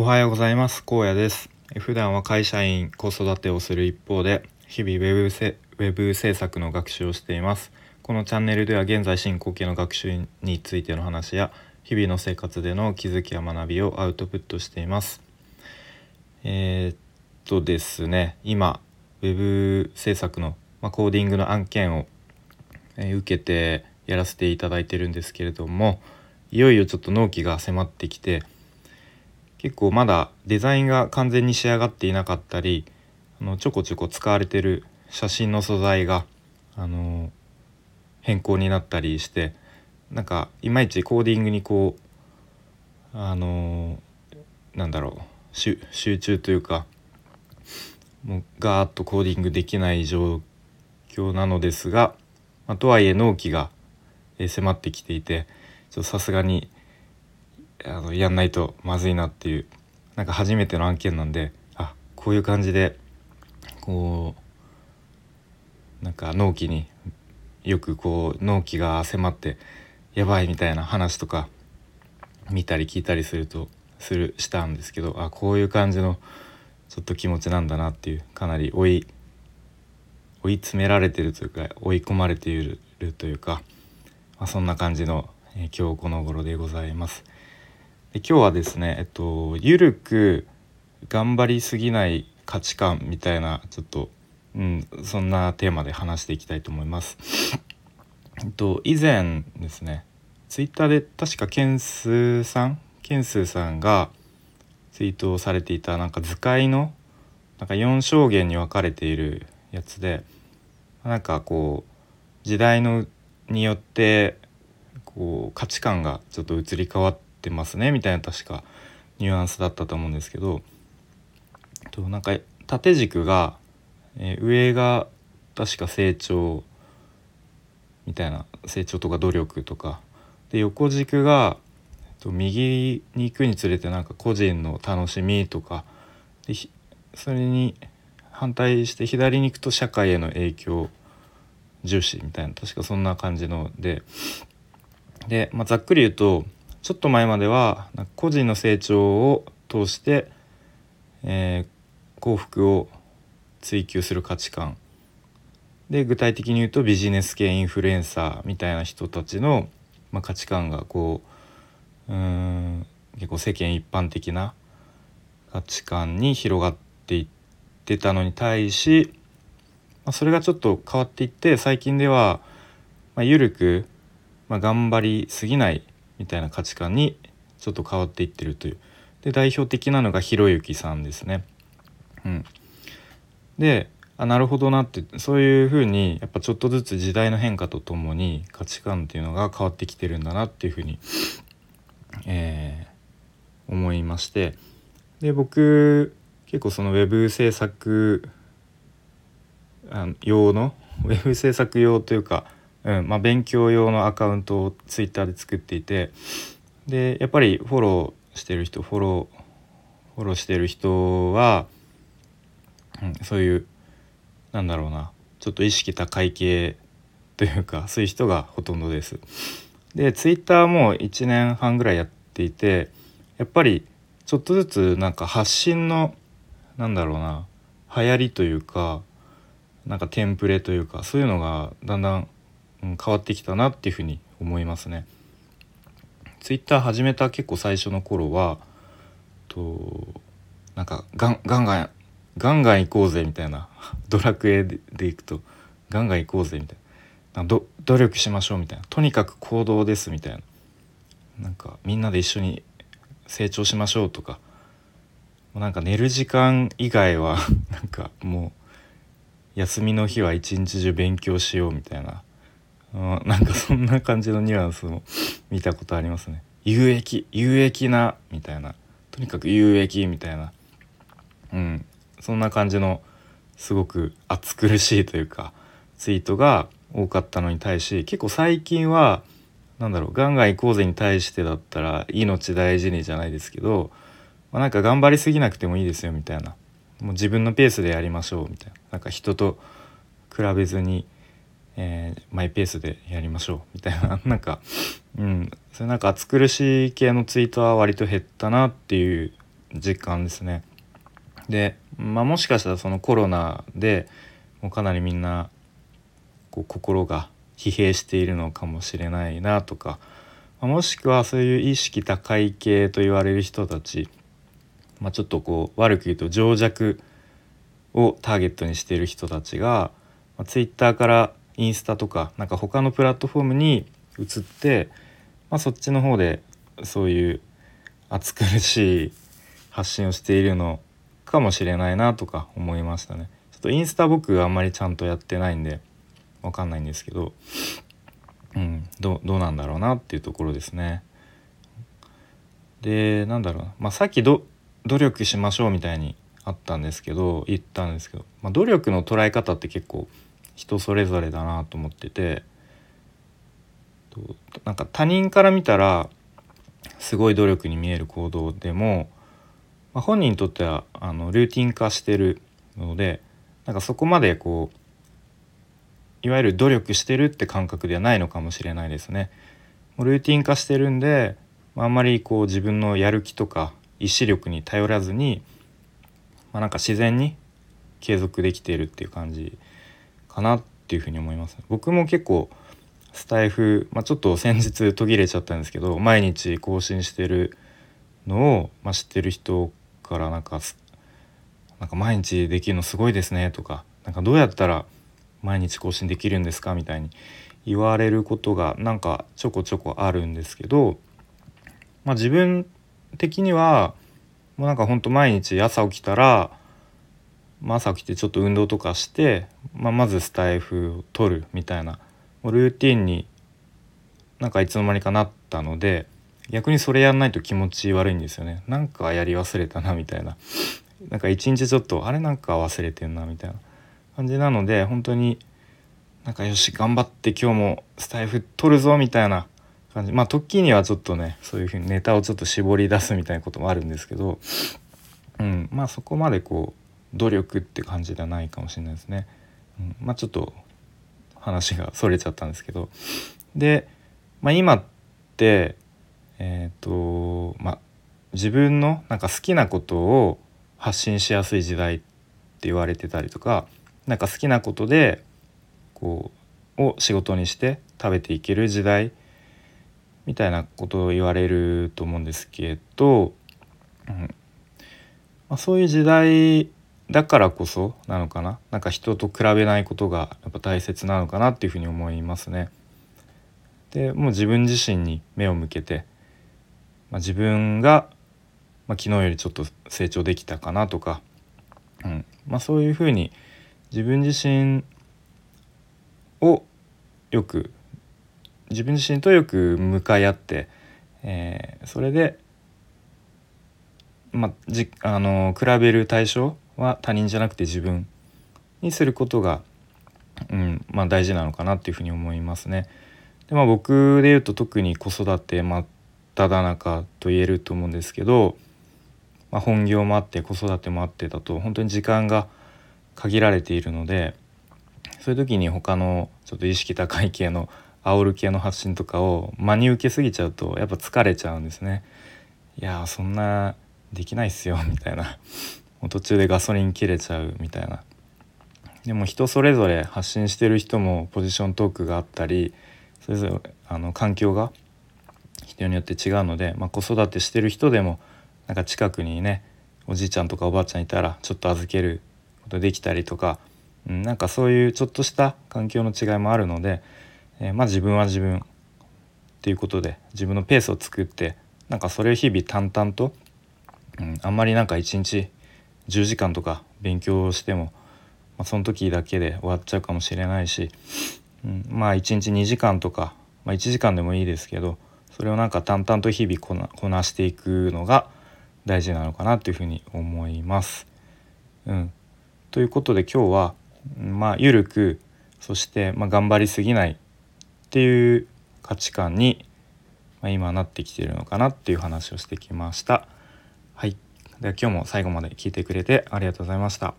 おはようございます。高野です。普段は会社員子育てをする一方で日々ウェブせウェブ制作の学習をしています。このチャンネルでは現在進行形の学習についての話や日々の生活での気づきや学びをアウトプットしています。えー、っとですね今ウェブ制作の、まあ、コーディングの案件を、えー、受けてやらせていただいてるんですけれどもいよいよちょっと納期が迫ってきて結構まだデザインが完全に仕上がっていなかったりあのちょこちょこ使われてる写真の素材があの変更になったりしてなんかいまいちコーディングにこうあのなんだろう集中というかもうガーッとコーディングできない状況なのですが、まあ、とはいえ納期が迫ってきていてさすがにあのやんないとまずいなっていうなんか初めての案件なんであこういう感じでこうなんか納期によくこう納期が迫ってやばいみたいな話とか見たり聞いたりするとするしたんですけどあこういう感じのちょっと気持ちなんだなっていうかなり追い追い詰められてるというか追い込まれているというか、まあ、そんな感じの、えー、今日この頃でございます。で今日はですねえっとゆるく頑張りすぎない価値観みたいなちょっと、うん、そんなテーマで話していきたいと思います。えっと以前ですねツイッターで確かケンスさんケンスさんがツイートをされていたなんか図解のなんか4証言に分かれているやつでなんかこう時代のによってこう価値観がちょっと移り変わってますねみたいな確かニュアンスだったと思うんですけどとなんか縦軸が、えー、上が確か成長みたいな成長とか努力とかで横軸がと右に行くにつれてなんか個人の楽しみとかでそれに反対して左に行くと社会への影響重視みたいな確かそんな感じのでで、まあ、ざっくり言うとちょっと前までは個人の成長を通して、えー、幸福を追求する価値観。で具体的に言うとビジネス系インフルエンサーみたいな人たちの、まあ、価値観がこううん結構世間一般的な価値観に広がっていってたのに対し、まあ、それがちょっと変わっていって最近では、まあ、緩く、まあ、頑張りすぎないみたいな価値観にちょっと変わっていってるという。で代表的なのがひろゆきさんですね。うん、であなるほどなってそういうふうにやっぱちょっとずつ時代の変化とともに価値観っていうのが変わってきてるんだなっていうふうにえー、思いまして。で僕結構そのウェブ制作用のウェブ制作用というか、うんまあ、勉強用のアカウントをツイッターで作っていてでやっぱりフォローしてる人フォローフォローしてる人は、うん、そういうなんだろうなちょっと意識高い系というかそういう人がほとんどです。でツイッターも1年半ぐらいやっていてやっぱりちょっとずつなんか発信のなんだろうな流行りというかなんかテンプレというかそういうのがだんだん、うん、変わってきたなっていうふうに思いますね。ツイッター始めた結構最初の頃はとなんかガンガンガンガンガン行こうぜみたいな ドラクエででいくとガンガン行こうぜみたいな。努力しましょうみたいな。とにかく行動ですみたいな。なんかみんなで一緒に成長しましょうとか。なんか寝る時間以外は なんかもう休みの日は一日中勉強しようみたいな、うん、なんかそんな感じのニュアンスも見たことありますね。有益有益なみたいな。とにかく有益みたいな。うん。そんな感じのすごく暑苦しいというかツイートが多かったのに対し結構最近は何だろうガンガン行こうぜに対してだったら命大事にじゃないですけど、まあ、なんか頑張りすぎなくてもいいですよみたいな。もう自分のペースでやりましょうみたいな。なんか人と比べずに、えー、マイペースでやりましょう。みたいな。なんかうん。それなんか暑苦しい系のツイートは割と減ったなっていう実感ですね。で、まあ、もしかしたらそのコロナでもうかなりみんなこう心が疲弊しているのかもしれないなとか、まあ、もしくはそういう意識高い系と言われる人たち、まあ、ちょっとこう悪く言うと情弱をターゲットにしている人たちが、まあ、Twitter からインスタとかなんか他のプラットフォームに移って、まあ、そっちの方でそういう暑苦しい発信をしているのかもしれないなとか思いましたね。ちょっとインスタ僕あんまりちゃんとやってないんでわかんないんですけど、うん、どうなんだろうなっていうところですね。でなんだろうな、まあ、さっき努力しましょうみたいにあったんですけど言ったんですけど、まあ、努力の捉え方って結構人それぞれだなと思っててなんか他人から見たらすごい努力に見える行動でも、まあ、本人にとってはあのルーティン化してるのでなんかそこまでこういわゆる努力してるって感覚ではないのかもしれないですね。もうルーティン化してるんであんまりこう自分のやる気とか意志力に頼らずに、まあ、なんか自然に継続できているっていう感じかなっていうふに思います。僕も結構スタイフ、まあ、ちょっと先日途切れちゃったんですけど毎日更新してるのを、まあ、知ってる人からなんかなんか毎日できるのすごいですねとかなんかどうやったら毎日更新できるんですかみたいに言われることがなんかちょこちょこあるんですけど、まあ、自分的にはもうなんかほんと毎日朝起きたら、まあ、朝起きてちょっと運動とかして、まあ、まずスタイフを取るみたいなルーティンになんかいつの間にかなったので逆にそれやんないと気持ち悪いんですよね。なんかやり忘れたなみたいな。なんか一日ちょっとあれなんか忘れてんなみたいな。感じなので本当になんかよし頑張って今日もスタイフ取るぞみたいな感じ。まあ時にはちょっとねそういうふうにネタをちょっと絞り出すみたいなこともあるんですけど、うん、まあそこまでこう努力って感じではないかもしれないですね。うん、まあちょっと話がそれちゃったんですけど。で、まあ、今ってえっ、ー、とまあ自分のなんか好きなことを発信しやすい時代って言われてたりとかなんか好きなことでこうを仕事にして食べていける時代みたいなことを言われると思うんですけど、うん。まあ、そういう時代だからこそなのかな？なんか人と比べないことがやっぱ大切なのかなっていうふうに思いますね。でもう自分自身に目を向けて、まあ、自分が、まあ、昨日よりちょっと成長できたかなとか、うんまあ、そういうふうに自分自身をよく自分自身とよく向かい合って、えー、それで、まあ、じあの比べる対象は他人じゃなくて自分にすることが、うんまあ、大事なのかなっていうふうに思いますね。でまあ、僕で言うと特に子育て真っただ中と言えると思うんですけど、まあ、本業もあって子育てもあってだと本当に時間が限られているのでそういう時に他のちょっと意識高い系の煽る系の発信とかを真に受けすぎちゃうとやっぱ疲れちゃうんですね。いやそんなできないっすよみたいな途中でガソリン切れちゃうみたいな。でも人それぞれ発信してる人もポジショントークがあったりそれぞれあの環境が人によって違うので、まあ、子育てしてる人でもなんか近くにねおじいちゃんとかおばあちゃんいたらちょっと預けることできたりとか、うん、なんかそういうちょっとした環境の違いもあるので、えー、まあ自分は自分っていうことで自分のペースを作ってなんかそれを日々淡々と、うん、あんまりなんか一日10時間とか勉強しても、まあ、その時だけで終わっちゃうかもしれないし、うん、まあ1日2時間とか、まあ、1時間でもいいですけどそれをなんか淡々と日々こなこなしていくのが大事なのかなというふうに思います。うん、ということで今日はまあ緩くそしてまあ頑張りすぎないっていう価値観に、まあ、今なってきてるのかなっていう話をしてきました。で今日も最後まで聞いてくれてありがとうございました。